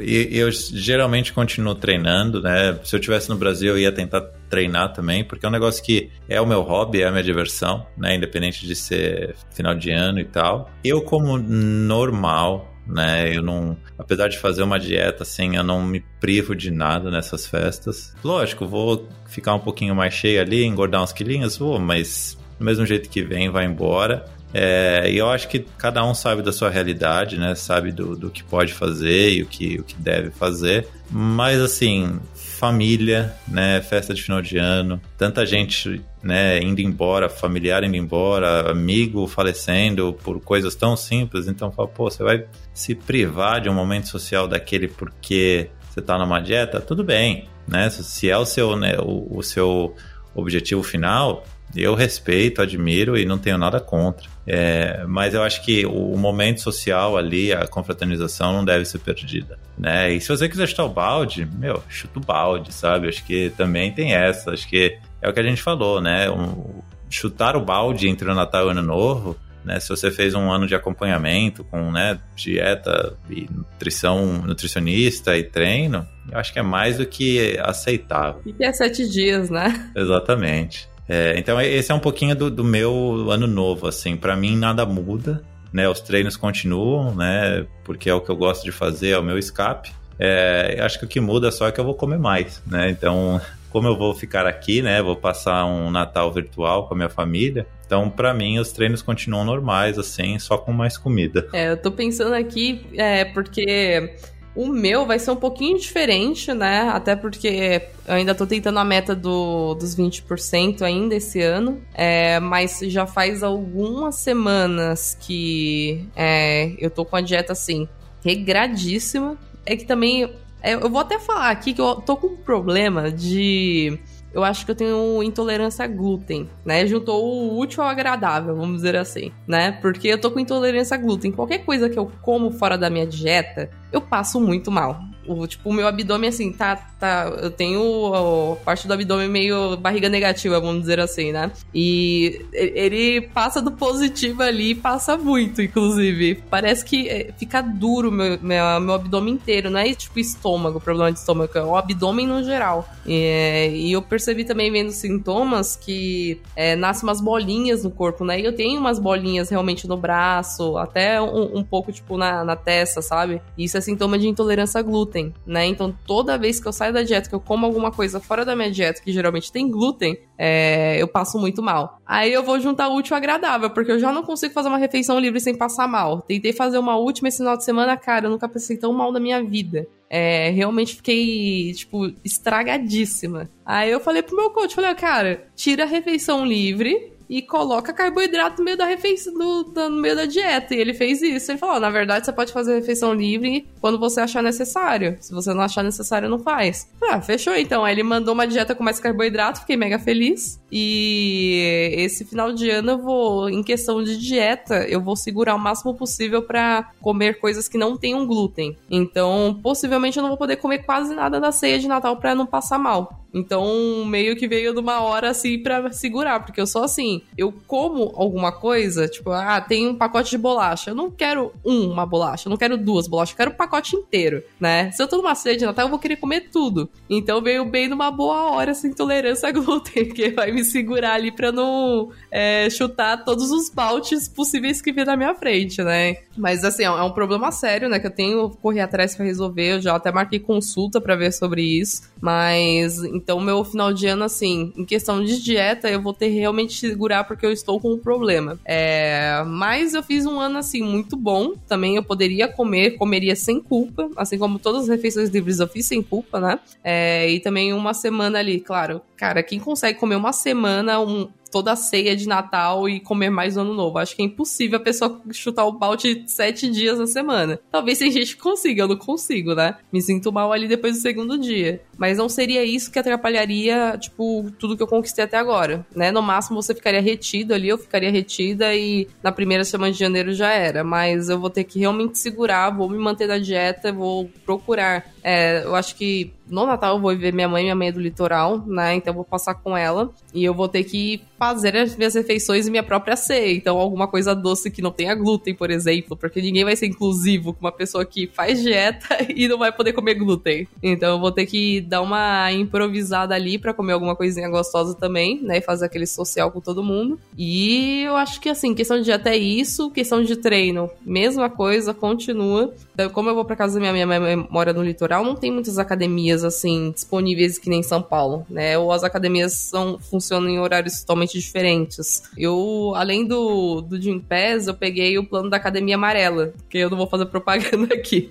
eu, eu geralmente continuo treinando, né? Se eu tivesse no Brasil, eu ia tentar treinar também, porque é um negócio que é o meu hobby, é a minha diversão, né? Independente de ser final de ano e tal. Eu, como normal, né? Eu não, apesar de fazer uma dieta assim, eu não me privo de nada nessas festas. Lógico, vou ficar um pouquinho mais cheio ali, engordar uns quilinhos, vou, mas do mesmo jeito que vem, vai embora. É, e eu acho que cada um sabe da sua realidade, né? Sabe do, do que pode fazer e o que, o que deve fazer. Mas assim, família, né? Festa de final de ano, tanta gente, né? Indo embora, familiar indo embora, amigo falecendo por coisas tão simples. Então, fala, pô, você vai se privar de um momento social daquele porque você tá numa dieta? Tudo bem, né? Se é o seu, né, o, o seu objetivo final, eu respeito, admiro e não tenho nada contra. É, mas eu acho que o momento social ali, a confraternização não deve ser perdida, né? E se você quiser chutar o balde, meu, chuta o balde, sabe? Acho que também tem essa. Acho que é o que a gente falou, né? Um, chutar o balde entre o Natal e o Ano Novo, né? Se você fez um ano de acompanhamento com, né, dieta e nutrição, nutricionista e treino, eu acho que é mais do que aceitável. E que é sete dias, né? Exatamente. É, então esse é um pouquinho do, do meu ano novo, assim. Para mim nada muda, né? Os treinos continuam, né? Porque é o que eu gosto de fazer, é o meu escape. É, acho que o que muda só é que eu vou comer mais, né? Então, como eu vou ficar aqui, né? Vou passar um Natal virtual com a minha família. Então, para mim, os treinos continuam normais, assim, só com mais comida. É, eu tô pensando aqui, é, porque O meu vai ser um pouquinho diferente, né? Até porque eu ainda tô tentando a meta do, dos 20% ainda esse ano. É, mas já faz algumas semanas que é, eu tô com a dieta assim, regradíssima. É que também. É, eu vou até falar aqui que eu tô com um problema de eu acho que eu tenho intolerância a glúten, né? Juntou o útil ao agradável, vamos dizer assim, né? Porque eu tô com intolerância a glúten. Qualquer coisa que eu como fora da minha dieta, eu passo muito mal. O, tipo, o meu abdômen, assim, tá. tá eu tenho a parte do abdômen meio barriga negativa, vamos dizer assim, né? E ele passa do positivo ali passa muito, inclusive. Parece que é, fica duro meu, meu, meu abdômen inteiro, não é tipo estômago, problema de estômago, é o abdômen no geral. E, e eu percebi também vendo sintomas que é, nascem umas bolinhas no corpo, né? E eu tenho umas bolinhas realmente no braço, até um, um pouco, tipo, na, na testa, sabe? E isso é sintoma de intolerância a glúten, né? Então, toda vez que eu saio da dieta, que eu como alguma coisa fora da minha dieta, que geralmente tem glúten, é, eu passo muito mal. Aí eu vou juntar útil agradável, porque eu já não consigo fazer uma refeição livre sem passar mal. Tentei fazer uma última esse final de semana, cara, eu nunca passei tão mal na minha vida. É, realmente fiquei, tipo, estragadíssima. Aí eu falei pro meu coach, falei, cara, tira a refeição livre, e coloca carboidrato no meio da refeição, no, no, meio da dieta. E ele fez isso. Ele falou: na verdade, você pode fazer refeição livre quando você achar necessário. Se você não achar necessário, não faz. Ah, fechou então. Aí ele mandou uma dieta com mais carboidrato, fiquei mega feliz. E esse final de ano eu vou, em questão de dieta, eu vou segurar o máximo possível para comer coisas que não tenham glúten. Então, possivelmente eu não vou poder comer quase nada da ceia de Natal para não passar mal. Então, meio que veio de uma hora assim para segurar, porque eu sou assim, eu como alguma coisa, tipo, ah, tem um pacote de bolacha. Eu não quero uma bolacha, eu não quero duas bolachas, eu quero o pacote inteiro, né? Se eu tô numa ceia de Natal, eu vou querer comer tudo. Então veio bem numa boa hora essa intolerância a glúten, que vai me segurar ali pra não é, chutar todos os baltes possíveis que vem na minha frente, né? Mas assim, é um problema sério, né? Que eu tenho correr atrás para resolver. Eu já até marquei consulta para ver sobre isso. Mas então, meu final de ano, assim, em questão de dieta, eu vou ter realmente segurar porque eu estou com um problema. É, mas eu fiz um ano, assim, muito bom. Também eu poderia comer, comeria sem culpa. Assim como todas as refeições livres eu fiz sem culpa, né? É, e também uma semana ali, claro. Cara, quem consegue comer uma semana, um, toda a ceia de Natal e comer mais no ano novo. Acho que é impossível a pessoa chutar o balde sete dias na semana. Talvez tem gente que consiga, eu não consigo, né? Me sinto mal ali depois do segundo dia. Mas não seria isso que atrapalharia, tipo, tudo que eu conquistei até agora, né? No máximo você ficaria retido ali, eu ficaria retida e na primeira semana de janeiro já era. Mas eu vou ter que realmente segurar, vou me manter na dieta, vou procurar. É, eu acho que no Natal eu vou ver minha mãe, minha mãe é do litoral, né? Então eu vou passar com ela e eu vou ter que fazer as minhas refeições e minha própria ceia. Então alguma coisa doce que não tenha glúten, por exemplo, porque ninguém vai ser inclusivo com uma pessoa que faz dieta e não vai poder comer glúten. Então eu vou ter que dar uma improvisada ali para comer alguma coisinha gostosa também, né? E fazer aquele social com todo mundo. E eu acho que assim, questão de dieta é isso, questão de treino, mesma coisa, continua. Então, como eu vou para casa da minha mãe, minha mãe mora no litoral, não tem muitas academias assim disponíveis que nem São Paulo, né? Ou as academias são funcionam em horários totalmente diferentes. Eu, além do do Gym Pass, eu peguei o plano da Academia Amarela, que eu não vou fazer propaganda aqui.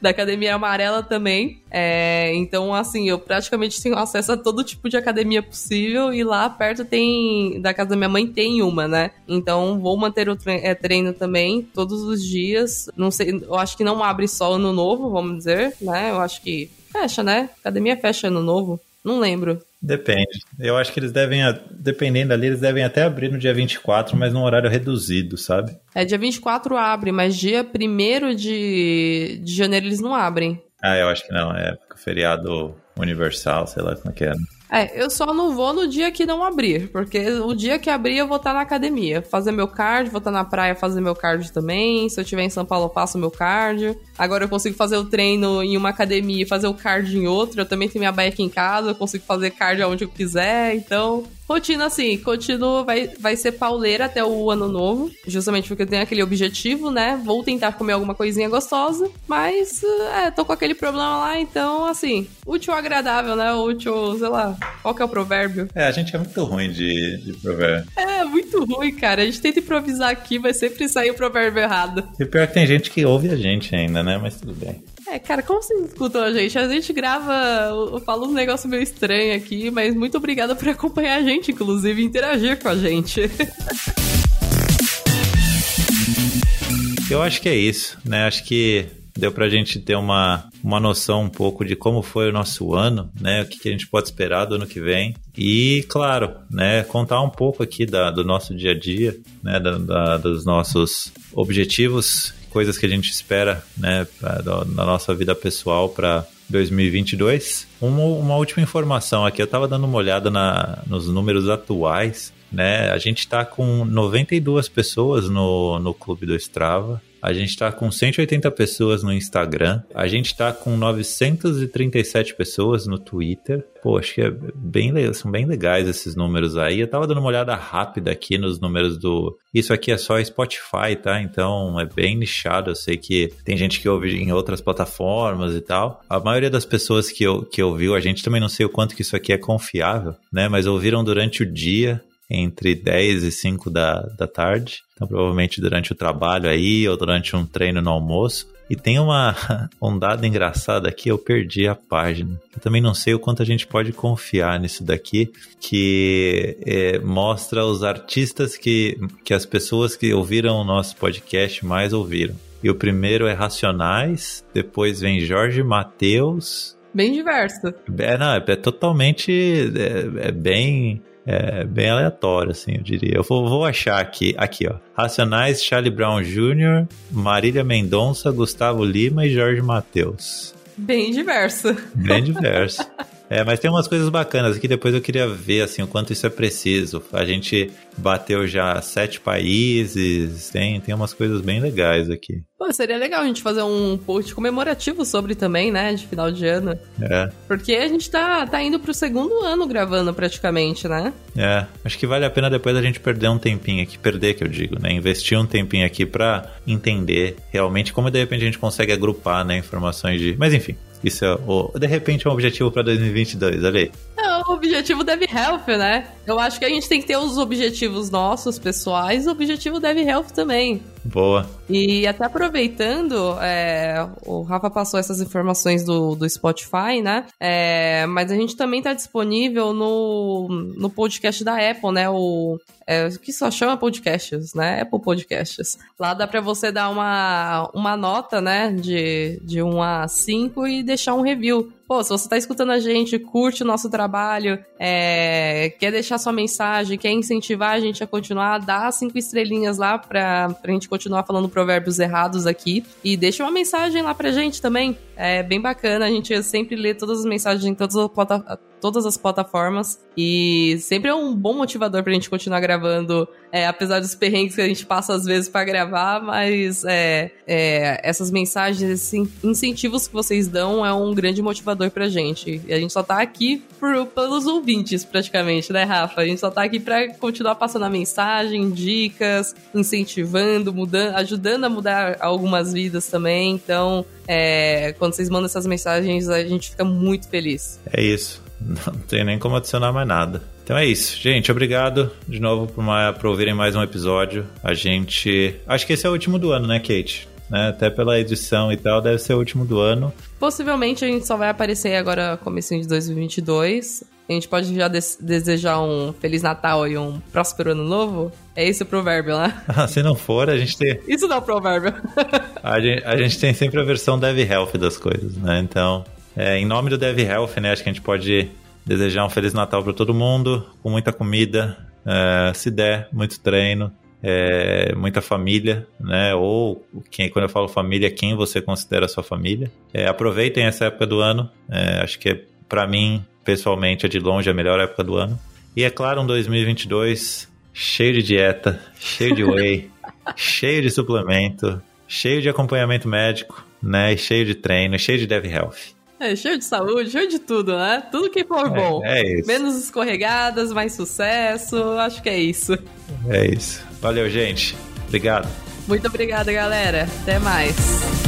da Academia Amarela também. É, então, assim, eu praticamente tenho acesso a todo tipo de academia possível e lá perto tem da casa da minha mãe tem uma, né? Então, vou manter o é, treino também todos os dias. Não sei, eu acho que não abre só ano novo, vamos dizer, né? Eu acho que fecha, né? Academia fecha ano novo. Não lembro. Depende. Eu acho que eles devem, dependendo ali, eles devem até abrir no dia 24, mas num horário reduzido, sabe? É, dia 24 abre, mas dia 1 de, de janeiro eles não abrem. Ah, eu acho que não. É feriado universal, sei lá como é que é. É, eu só não vou no dia que não abrir, porque o dia que abrir eu vou estar na academia, fazer meu cardio, vou estar na praia fazer meu cardio também. Se eu estiver em São Paulo, eu faço meu cardio. Agora eu consigo fazer o treino em uma academia e fazer o cardio em outra. Eu também tenho minha bike em casa, eu consigo fazer cardio onde eu quiser. Então, rotina assim, continua, vai, vai ser pauleira até o ano novo, justamente porque eu tenho aquele objetivo, né? Vou tentar comer alguma coisinha gostosa, mas, é, tô com aquele problema lá, então, assim, útil agradável, né? Útil, sei lá, qual que é o provérbio? É, a gente é muito ruim de, de provérbio. É, muito ruim, cara. A gente tenta improvisar aqui, vai sempre sair o provérbio errado. E pior que tem gente que ouve a gente ainda, né? Mas tudo bem. É, cara, como vocês escutam a gente? A gente grava, eu falo um negócio meio estranho aqui, mas muito obrigada por acompanhar a gente, inclusive, interagir com a gente. Eu acho que é isso, né? Acho que deu pra gente ter uma, uma noção um pouco de como foi o nosso ano, né? O que, que a gente pode esperar do ano que vem. E, claro, né, contar um pouco aqui da, do nosso dia a dia, né? Da, da, dos nossos objetivos, coisas que a gente espera, né, pra, da nossa vida pessoal para 2022. Uma, uma última informação aqui, eu estava dando uma olhada na, nos números atuais né? A gente está com 92 pessoas no, no clube do Strava. A gente está com 180 pessoas no Instagram. A gente está com 937 pessoas no Twitter. Pô, acho que é bem, são bem legais esses números aí. Eu tava dando uma olhada rápida aqui nos números do. Isso aqui é só Spotify, tá? Então é bem nichado. Eu sei que tem gente que ouve em outras plataformas e tal. A maioria das pessoas que, eu, que ouviu, a gente também não sei o quanto que isso aqui é confiável, né? Mas ouviram durante o dia entre 10 e 5 da, da tarde. Então, provavelmente durante o trabalho aí ou durante um treino no almoço. E tem uma, um dado engraçado aqui, eu perdi a página. Eu também não sei o quanto a gente pode confiar nisso daqui, que é, mostra os artistas que, que as pessoas que ouviram o nosso podcast mais ouviram. E o primeiro é Racionais, depois vem Jorge Mateus. Bem diverso. É, não, é, é totalmente. É, é bem é bem aleatório, assim, eu diria. Eu vou, vou achar aqui, aqui, ó. Racionais, Charlie Brown Jr., Marília Mendonça, Gustavo Lima e Jorge Mateus. Bem diverso. Bem diverso. É, mas tem umas coisas bacanas aqui, depois eu queria ver assim, o quanto isso é preciso. A gente bateu já sete países, tem, tem umas coisas bem legais aqui. Pô, seria legal a gente fazer um post comemorativo sobre também, né, de final de ano. É. Porque a gente tá, tá indo pro segundo ano gravando praticamente, né? É, acho que vale a pena depois a gente perder um tempinho aqui, perder que eu digo, né, investir um tempinho aqui pra entender realmente como de repente a gente consegue agrupar, né, informações de... Mas enfim, isso é, o, de repente, é um objetivo para 2022, olha aí. O objetivo deve health, né? Eu acho que a gente tem que ter os objetivos nossos, pessoais, o objetivo deve health também. Boa. E até aproveitando, é, o Rafa passou essas informações do, do Spotify, né? É, mas a gente também tá disponível no, no podcast da Apple, né? O é, que só chama podcasts, né? Apple Podcasts. Lá dá para você dar uma, uma nota, né? De, de 1 a 5 e deixar um review. Pô, se você tá escutando a gente, curte o nosso trabalho, é, quer deixar sua mensagem, quer incentivar a gente a continuar, dá cinco estrelinhas lá pra, pra gente continuar falando provérbios errados aqui. E deixa uma mensagem lá pra gente também. É bem bacana, a gente sempre lê todas as mensagens em todas as, plata todas as plataformas. E sempre é um bom motivador pra gente continuar gravando, é, apesar dos perrengues que a gente passa às vezes para gravar, mas é, é, essas mensagens, esses incentivos que vocês dão é um grande motivador pra gente. E a gente só tá aqui por, pelos ouvintes, praticamente, né, Rafa? A gente só tá aqui pra continuar passando a mensagem, dicas, incentivando, mudando, ajudando a mudar algumas vidas também. Então, é, quando vocês mandam essas mensagens, a gente fica muito feliz. É isso. Não tem nem como adicionar mais nada. Então é isso, gente. Obrigado de novo por, uma, por ouvirem mais um episódio. A gente. Acho que esse é o último do ano, né, Kate? Né? Até pela edição e tal, deve ser o último do ano. Possivelmente a gente só vai aparecer agora comecinho de 2022. A gente pode já desejar um Feliz Natal e um próspero ano novo? É esse o provérbio, né? Ah, se não for, a gente tem. Isso não é o provérbio. a, gente, a gente tem sempre a versão Dev Health das coisas, né? Então, é, em nome do Dev Health, né? Acho que a gente pode desejar um Feliz Natal para todo mundo, com muita comida, é, se der, muito treino, é, muita família, né? Ou quem, quando eu falo família, quem você considera sua família. É, aproveitem essa época do ano. É, acho que para mim pessoalmente é de longe a melhor época do ano. E é claro, um 2022 cheio de dieta, cheio de whey, cheio de suplemento, cheio de acompanhamento médico, né? E cheio de treino, cheio de dev health. É, cheio de saúde, cheio de tudo, né? Tudo que for é, bom. É isso. Menos escorregadas, mais sucesso. Acho que é isso. É isso. Valeu, gente. Obrigado. Muito obrigada, galera. Até mais.